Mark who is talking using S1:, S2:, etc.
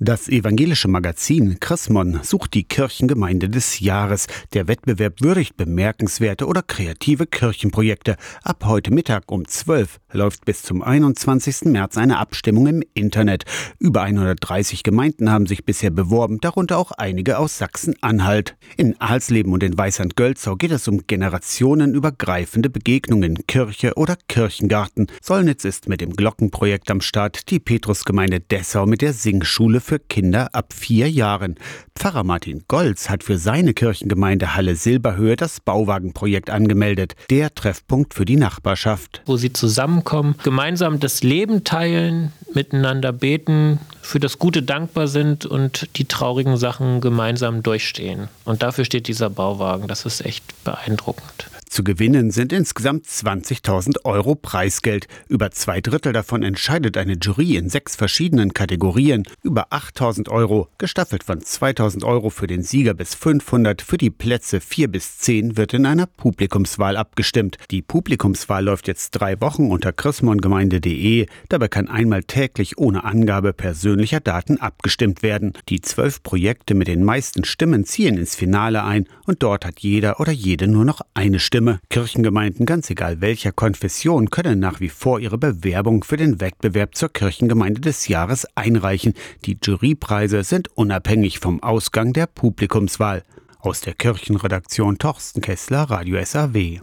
S1: Das evangelische Magazin Chrismon sucht die Kirchengemeinde des Jahres. Der Wettbewerb würdigt bemerkenswerte oder kreative Kirchenprojekte. Ab heute Mittag um 12 läuft bis zum 21. März eine Abstimmung im Internet. Über 130 Gemeinden haben sich bisher beworben, darunter auch einige aus Sachsen-Anhalt. In Alsleben und in Weißand-Gölzau geht es um generationenübergreifende Begegnungen, Kirche oder Kirchengarten. Sollnitz ist mit dem Glockenprojekt am Start, die Petrusgemeinde Dessau mit der Singschule für Kinder ab vier Jahren. Pfarrer Martin Golz hat für seine Kirchengemeinde Halle Silberhöhe das Bauwagenprojekt angemeldet. Der Treffpunkt für die Nachbarschaft.
S2: Wo sie zusammenkommen, gemeinsam das Leben teilen, miteinander beten, für das Gute dankbar sind und die traurigen Sachen gemeinsam durchstehen. Und dafür steht dieser Bauwagen. Das ist echt beeindruckend.
S1: Zu gewinnen sind insgesamt 20.000 Euro Preisgeld. Über zwei Drittel davon entscheidet eine Jury in sechs verschiedenen Kategorien. Über 8.000 Euro, gestaffelt von 2.000 Euro für den Sieger bis 500 für die Plätze 4 bis 10 wird in einer Publikumswahl abgestimmt. Die Publikumswahl läuft jetzt drei Wochen unter chrismongemeinde.de. Dabei kann einmal täglich ohne Angabe persönlicher Daten abgestimmt werden. Die zwölf Projekte mit den meisten Stimmen ziehen ins Finale ein und dort hat jeder oder jede nur noch eine Stimme. Stimme. Kirchengemeinden, ganz egal welcher Konfession, können nach wie vor ihre Bewerbung für den Wettbewerb zur Kirchengemeinde des Jahres einreichen. Die Jurypreise sind unabhängig vom Ausgang der Publikumswahl. Aus der Kirchenredaktion Torsten Kessler, Radio SAW.